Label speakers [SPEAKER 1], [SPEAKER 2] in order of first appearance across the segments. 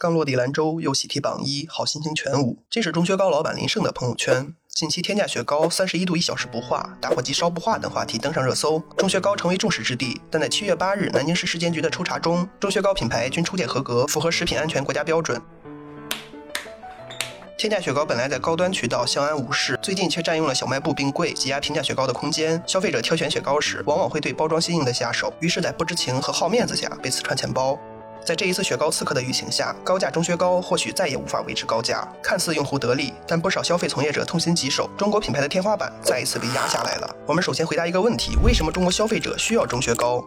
[SPEAKER 1] 刚落地兰州又喜提榜一，好心情全无。这是钟薛高老板林胜的朋友圈。近期天价雪糕三十一度一小时不化，打火机烧不化等话题登上热搜，钟薛高成为众矢之的。但在七月八日南京市市监局的抽查中，钟薛高品牌均抽检合格，符合食品安全国家标准。天价雪糕本来在高端渠道相安无事，最近却占用了小卖部冰柜，挤压平价雪糕的空间。消费者挑选雪糕时，往往会对包装新颖的下手，于是，在不知情和好面子下被刺穿钱包。在这一次雪糕刺客的疫情下，高价钟薛高或许再也无法维持高价。看似用户得利，但不少消费从业者痛心疾首。中国品牌的天花板再一次被压下来了。我们首先回答一个问题：为什么中国消费者需要钟薛高？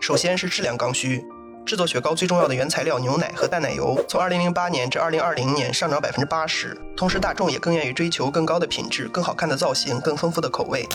[SPEAKER 1] 首先是质量刚需。制作雪糕最重要的原材料牛奶和淡奶油，从2008年至2020年上涨百分之八十。同时，大众也更愿意追求更高的品质、更好看的造型、更丰富的口味。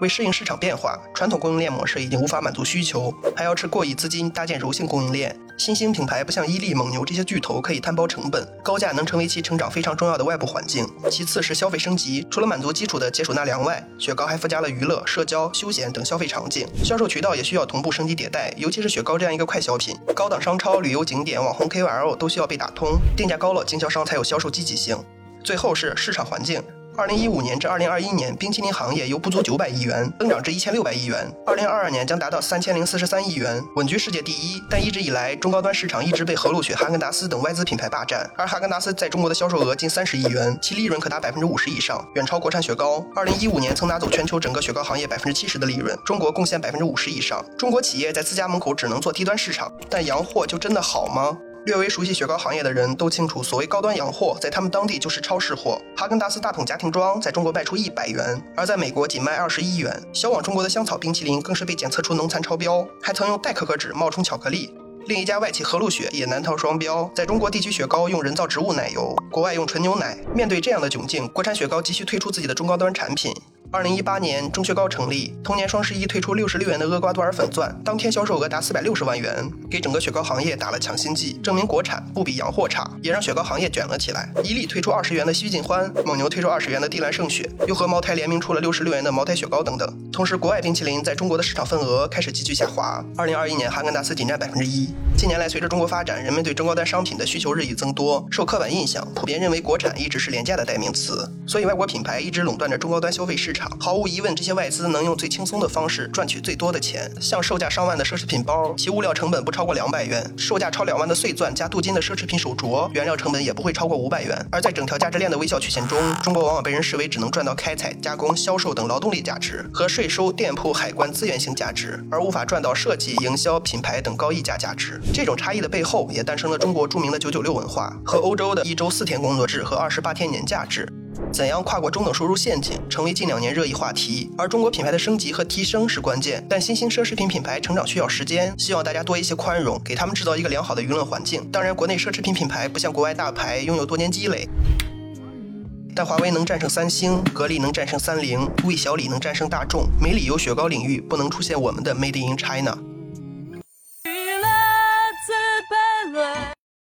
[SPEAKER 1] 为适应市场变化，传统供应链模式已经无法满足需求，还要斥过亿资金搭建柔性供应链。新兴品牌不像伊利、蒙牛这些巨头可以摊薄成本，高价能成为其成长非常重要的外部环境。其次是消费升级，除了满足基础的解暑纳凉外，雪糕还附加了娱乐、社交、休闲等消费场景，销售渠道也需要同步升级迭代。尤其是雪糕这样一个快消品，高档商超、旅游景点、网红 KOL 都需要被打通，定价高了，经销商才有销售积极性。最后是市场环境。二零一五年至二零二一年，冰淇淋行业由不足九百亿元增长至一千六百亿元，二零二二年将达到三千零四十三亿元，稳居世界第一。但一直以来，中高端市场一直被和路雪、哈根达斯等外资品牌霸占，而哈根达斯在中国的销售额近三十亿元，其利润可达百分之五十以上，远超国产雪糕。二零一五年曾拿走全球整个雪糕行业百分之七十的利润，中国贡献百分之五十以上。中国企业在自家门口只能做低端市场，但洋货就真的好吗？略微熟悉雪糕行业的人都清楚，所谓高端洋货，在他们当地就是超市货。哈根达斯大桶家庭装在中国卖出一百元，而在美国仅卖二十一元。销往中国的香草冰淇淋更是被检测出农残超标，还曾用代可可脂冒充巧克力。另一家外企和路雪也难逃双标，在中国地区雪糕用人造植物奶油，国外用纯牛奶。面对这样的窘境，国产雪糕急需推出自己的中高端产品。二零一八年，钟薛高成立，同年双十一推出六十六元的厄瓜多尔粉钻，当天销售额达四百六十万元，给整个雪糕行业打了强心剂，证明国产不比洋货差，也让雪糕行业卷了起来。伊利推出二十元的须锦欢，蒙牛推出二十元的地兰圣雪，又和茅台联名出了六十六元的茅台雪糕等等。同时，国外冰淇淋在中国的市场份额开始急剧下滑。二零二一年，哈根达斯仅占百分之一。近年来，随着中国发展，人们对中高端商品的需求日益增多，受刻板印象，普遍认为国产一直是廉价的代名词，所以外国品牌一直垄断着中高端消费市场毫无疑问。这些外资能用最轻松的方式赚取最多的钱，像售价上万的奢侈品包，其物料成本不超过两百元；售价超两万的碎钻加镀金的奢侈品手镯，原料成本也不会超过五百元。而在整条价值链的微笑曲线中，中国往往被人视为只能赚到开采、加工、销售等劳动力价值和税收、店铺、海关资源性价值，而无法赚到设计、营销、品牌等高溢价价值。这种差异的背后，也诞生了中国著名的“九九六”文化和欧洲的一周四天工作制和二十八天年假制。怎样跨过中等收入陷阱，成为近两年热议话题。而中国品牌的升级和提升是关键，但新兴奢侈品品牌成长需要时间，希望大家多一些宽容，给他们制造一个良好的舆论环境。当然，国内奢侈品品牌不像国外大牌拥有多年积累，但华为能战胜三星，格力能战胜三菱，魏小李能战胜大众，没理由雪糕领域不能出现我们的 Made in China。